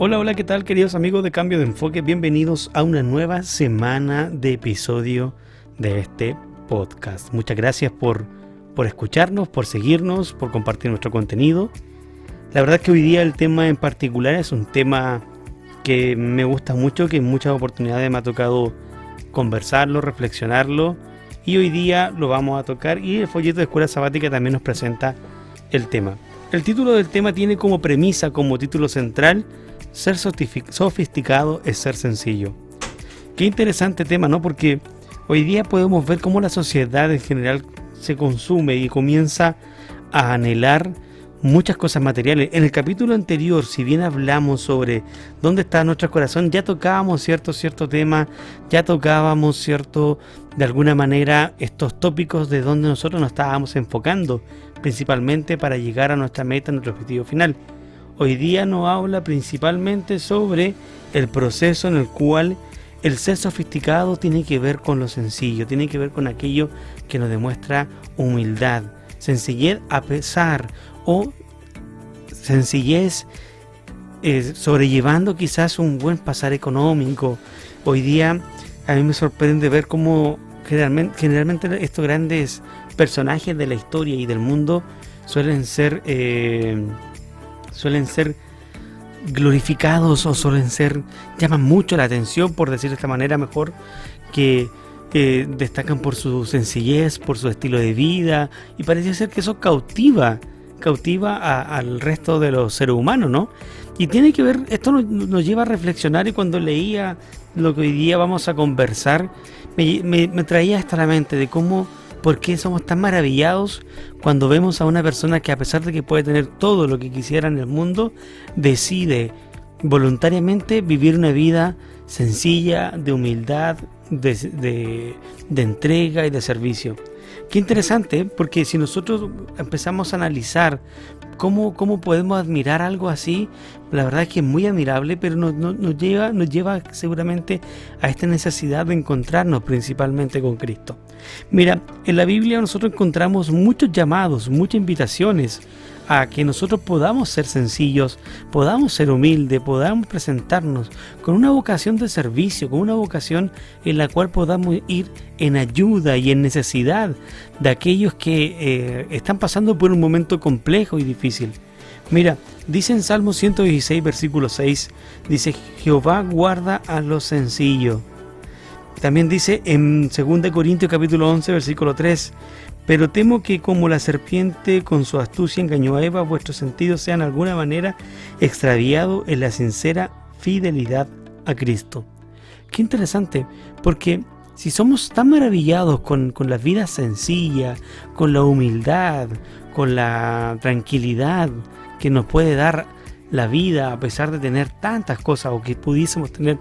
Hola, hola, ¿qué tal queridos amigos de Cambio de Enfoque? Bienvenidos a una nueva semana de episodio de este podcast. Muchas gracias por, por escucharnos, por seguirnos, por compartir nuestro contenido. La verdad que hoy día el tema en particular es un tema que me gusta mucho, que en muchas oportunidades me ha tocado conversarlo, reflexionarlo y hoy día lo vamos a tocar y el folleto de Escuela Sabática también nos presenta el tema. El título del tema tiene como premisa, como título central, ser sofisticado es ser sencillo. Qué interesante tema, ¿no? Porque hoy día podemos ver cómo la sociedad en general se consume y comienza a anhelar muchas cosas materiales. En el capítulo anterior, si bien hablamos sobre dónde está nuestro corazón, ya tocábamos cierto, cierto tema, ya tocábamos cierto, de alguna manera, estos tópicos de donde nosotros nos estábamos enfocando, principalmente para llegar a nuestra meta, nuestro objetivo final. Hoy día nos habla principalmente sobre el proceso en el cual el ser sofisticado tiene que ver con lo sencillo, tiene que ver con aquello que nos demuestra humildad, sencillez a pesar o sencillez eh, sobrellevando quizás un buen pasar económico. Hoy día a mí me sorprende ver cómo generalmente, estos grandes personajes de la historia y del mundo suelen ser eh, suelen ser glorificados o suelen ser llaman mucho la atención por decir de esta manera mejor que destacan por su sencillez, por su estilo de vida y parece ser que eso cautiva cautiva al resto de los seres humanos, ¿no? Y tiene que ver, esto nos, lleva a reflexionar y cuando leía lo que hoy día vamos a conversar, me, traía hasta la mente de cómo, por qué somos tan maravillados cuando vemos a una persona que a pesar de que puede tener todo lo que quisiera en el mundo, decide voluntariamente vivir una vida sencilla, de humildad, de entrega y de servicio. Qué interesante, porque si nosotros empezamos a analizar cómo, cómo podemos admirar algo así, la verdad es que es muy admirable, pero nos, nos, lleva, nos lleva seguramente a esta necesidad de encontrarnos principalmente con Cristo. Mira, en la Biblia nosotros encontramos muchos llamados, muchas invitaciones a que nosotros podamos ser sencillos, podamos ser humildes, podamos presentarnos con una vocación de servicio, con una vocación en la cual podamos ir en ayuda y en necesidad de aquellos que eh, están pasando por un momento complejo y difícil. Mira, dice en Salmo 116, versículo 6, dice, Jehová guarda a los sencillos. También dice en 2 Corintios capítulo 11, versículo 3, pero temo que como la serpiente con su astucia engañó a Eva, vuestros sentidos sean de alguna manera extraviados en la sincera fidelidad a Cristo. Qué interesante, porque si somos tan maravillados con, con la vida sencilla, con la humildad, con la tranquilidad que nos puede dar la vida a pesar de tener tantas cosas o que pudiésemos tener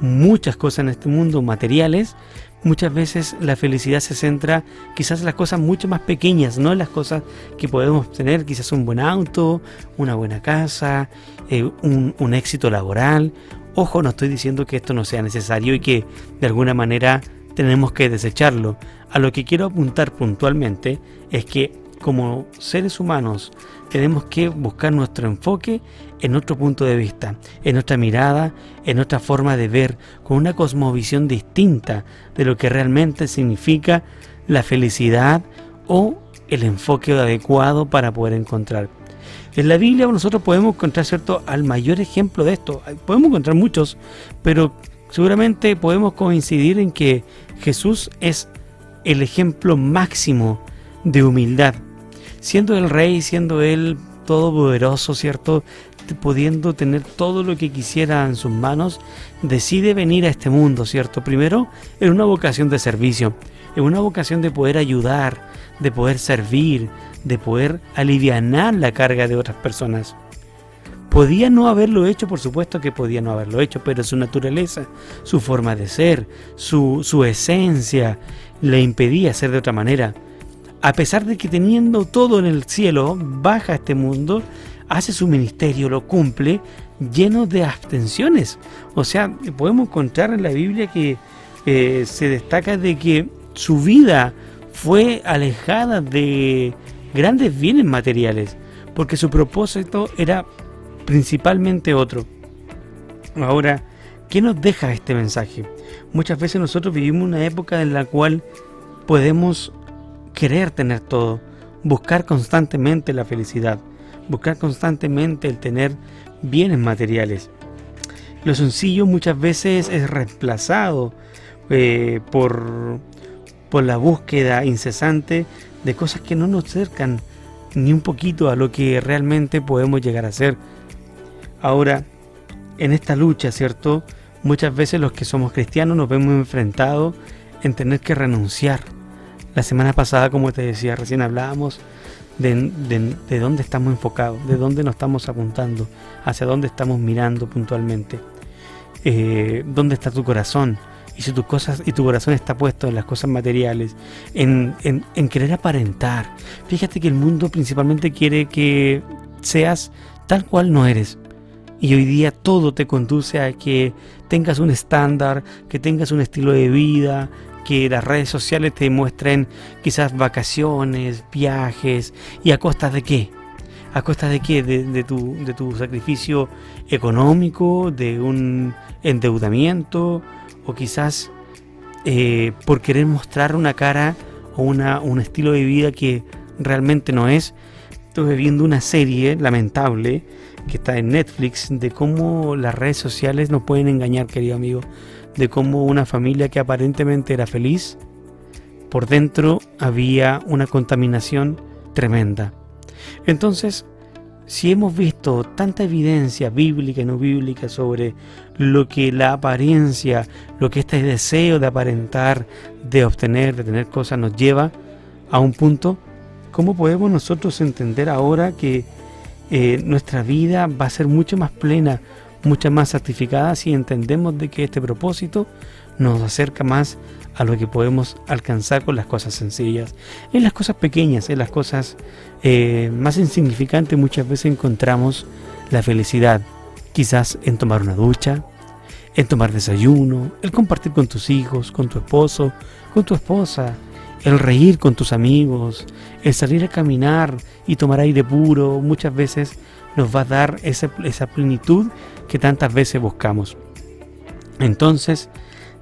muchas cosas en este mundo materiales, muchas veces la felicidad se centra quizás en las cosas mucho más pequeñas, no en las cosas que podemos tener, quizás un buen auto, una buena casa, eh, un, éxito laboral. Ojo, no estoy diciendo que esto no sea necesario y que de alguna manera tenemos que desecharlo. A lo que quiero apuntar puntualmente es que como seres humanos tenemos que buscar nuestro enfoque en otro punto de vista, en nuestra mirada, en nuestra forma de ver, con una cosmovisión distinta de lo que realmente significa la felicidad o el enfoque adecuado para poder encontrar. En la Biblia nosotros podemos encontrar, ¿cierto?, al mayor ejemplo de esto. Podemos encontrar muchos, pero seguramente podemos coincidir en que Jesús es el ejemplo máximo de humildad siendo el rey, siendo él todopoderoso, ¿cierto? Pudiendo tener todo lo que quisiera en sus manos, decide venir a este mundo, ¿cierto? Primero, en una vocación de servicio, en una vocación de poder ayudar, de poder servir, de poder aliviar la carga de otras personas. Podía no haberlo hecho, por supuesto que podía no haberlo hecho, pero su naturaleza, su forma de ser, su, su esencia, le impedía ser de otra manera a pesar de que teniendo todo en el cielo, baja a este mundo, hace su ministerio, lo cumple, lleno de abstenciones. O sea, podemos encontrar en la Biblia que eh, se destaca de que su vida fue alejada de grandes bienes materiales, porque su propósito era principalmente otro. Ahora, ¿qué nos deja este mensaje? Muchas veces nosotros vivimos una época en la cual podemos querer tener todo, buscar constantemente la felicidad, buscar constantemente el tener bienes materiales. Lo sencillo muchas veces es reemplazado eh, por, por la búsqueda incesante de cosas que no nos acercan ni un poquito a lo que realmente podemos llegar a ser. Ahora, en esta lucha, ¿cierto? Muchas veces los que somos cristianos nos vemos enfrentados en tener que renunciar. La semana pasada, como te decía, recién hablábamos de, de, dónde estamos enfocados, de dónde nos estamos apuntando, hacia dónde estamos mirando puntualmente. Eh, ¿Dónde está tu corazón? Y si tu, cosas, y tu corazón está puesto en las cosas materiales, en, en, en querer aparentar. Fíjate que el mundo principalmente quiere que seas tal cual no eres. Y hoy día todo te conduce a que tengas un estándar, que tengas un estilo de vida, que las redes sociales te muestren quizás vacaciones, viajes, y a costa de qué? ¿A costa de qué? De, tu, de tu sacrificio económico, de un endeudamiento, o quizás eh, por querer mostrar una cara o una, un estilo de vida que realmente no es. Estuve viendo una serie lamentable que está en Netflix de cómo las redes sociales nos pueden engañar, querido amigo, de cómo una familia que aparentemente era feliz, por dentro había una contaminación tremenda. Entonces, si hemos visto tanta evidencia bíblica y no bíblica sobre lo que la apariencia, lo que este deseo de aparentar, de obtener, de tener cosas nos lleva a un punto, ¿cómo podemos nosotros entender ahora que eh, nuestra vida va a ser mucho más plena, mucho más satisficada si entendemos de que este propósito nos acerca más a lo que podemos alcanzar con las cosas sencillas. En las cosas pequeñas, en las cosas eh, más insignificantes muchas veces encontramos la felicidad. Quizás en tomar una ducha, en tomar desayuno, el compartir con tus hijos, con tu esposo, con tu esposa, el reír con tus amigos, el salir a caminar y tomar aire puro, muchas veces nos va a dar esa, plenitud que tantas veces buscamos. Entonces,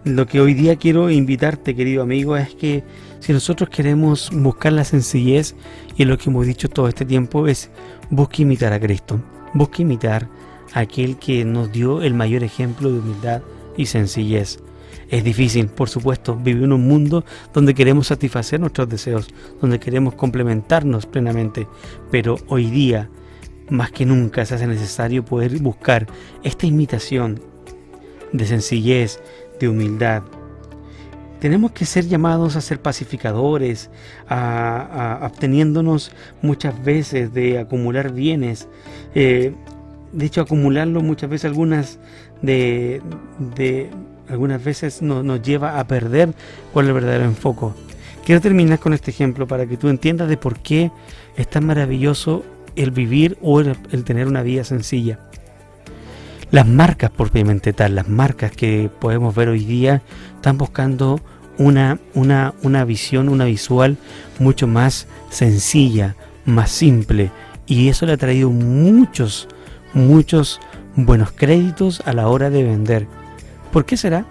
lo que hoy día quiero invitarte, querido amigo, es que si nosotros queremos buscar la sencillez, y lo que hemos dicho todo este tiempo es busque imitar a Cristo, busque imitar a aquel que nos dio el mayor ejemplo de humildad y sencillez. Es difícil, por supuesto, vivir en un mundo donde queremos satisfacer nuestros deseos, donde queremos complementarnos plenamente, pero hoy día, más que nunca, se hace necesario poder buscar esta imitación de sencillez, de humildad. Tenemos que ser llamados a ser pacificadores, a, obteniéndonos muchas veces de acumular bienes. Eh, de hecho, acumularlo muchas veces algunas de algunas veces nos lleva a perder cuál es el verdadero enfoque. Quiero terminar con este ejemplo para que tú entiendas de por qué es tan maravilloso el vivir o el, tener una vida sencilla. Las marcas propiamente tal, las marcas que podemos ver hoy día, están buscando una, una, una visión, una visual mucho más sencilla, más simple. Y eso le ha traído muchos, muchos buenos créditos a la hora de vender. ¿Por qué será?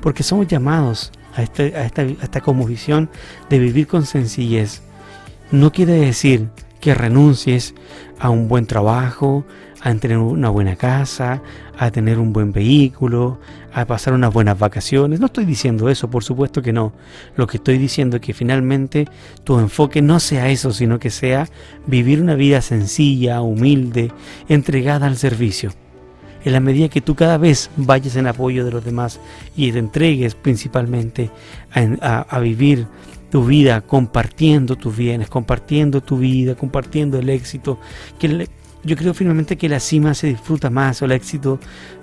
Porque somos llamados a, este, a, esta, a esta visión de vivir con sencillez. No quiere decir que renuncies a un buen trabajo, a tener una buena casa, a tener un buen vehículo, a pasar unas buenas vacaciones. No estoy diciendo eso, por supuesto que no. Lo que estoy diciendo es que finalmente tu enfoque no sea eso, sino que sea vivir una vida sencilla, humilde, entregada al servicio en la medida que tú cada vez vayas en apoyo de los demás y te entregues principalmente a, vivir tu vida compartiendo tus bienes, compartiendo tu vida, compartiendo el éxito, que yo creo firmemente que la cima se disfruta más o el éxito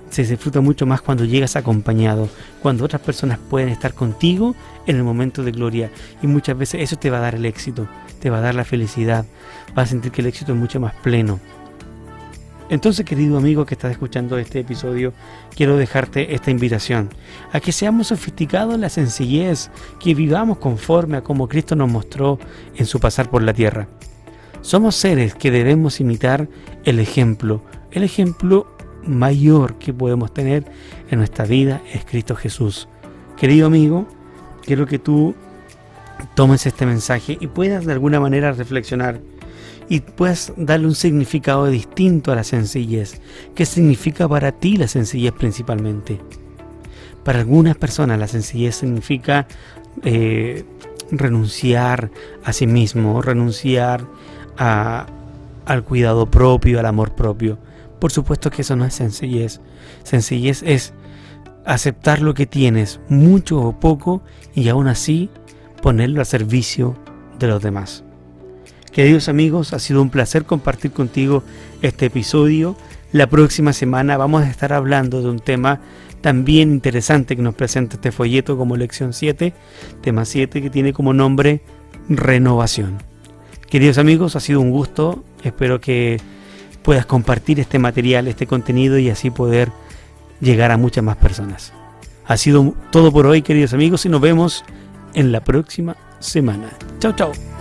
se disfruta mucho más cuando llegas acompañado, cuando otras personas pueden estar contigo en el momento de gloria. Y muchas veces eso te va a dar el éxito, te va a dar la felicidad, vas a sentir que el éxito es mucho más pleno. Entonces, querido amigo que estás escuchando este episodio, quiero dejarte esta invitación a que seamos sofisticados en la sencillez, que vivamos conforme a como Cristo nos mostró en su pasar por la tierra. Somos seres que debemos imitar el ejemplo, el ejemplo mayor que podemos tener en nuestra vida es Cristo Jesús. Querido amigo, quiero que tú tomes este mensaje y puedas de alguna manera reflexionar y puedas darle un significado distinto a la sencillez. ¿Qué significa para ti la sencillez principalmente? Para algunas personas la sencillez significa eh, renunciar a sí mismo, renunciar al cuidado propio, al amor propio. Por supuesto que eso no es sencillez. Sencillez es aceptar lo que tienes, mucho o poco, y aún así ponerlo a servicio de los demás. Queridos amigos, ha sido un placer compartir contigo este episodio. La próxima semana vamos a estar hablando de un tema también interesante que nos presenta este folleto como lección 7, tema 7 que tiene como nombre renovación. Queridos amigos, ha sido un gusto. Espero que puedas compartir este material, este contenido y así poder llegar a muchas más personas. Ha sido todo por hoy, queridos amigos, y nos vemos en la próxima semana. Chao, chao.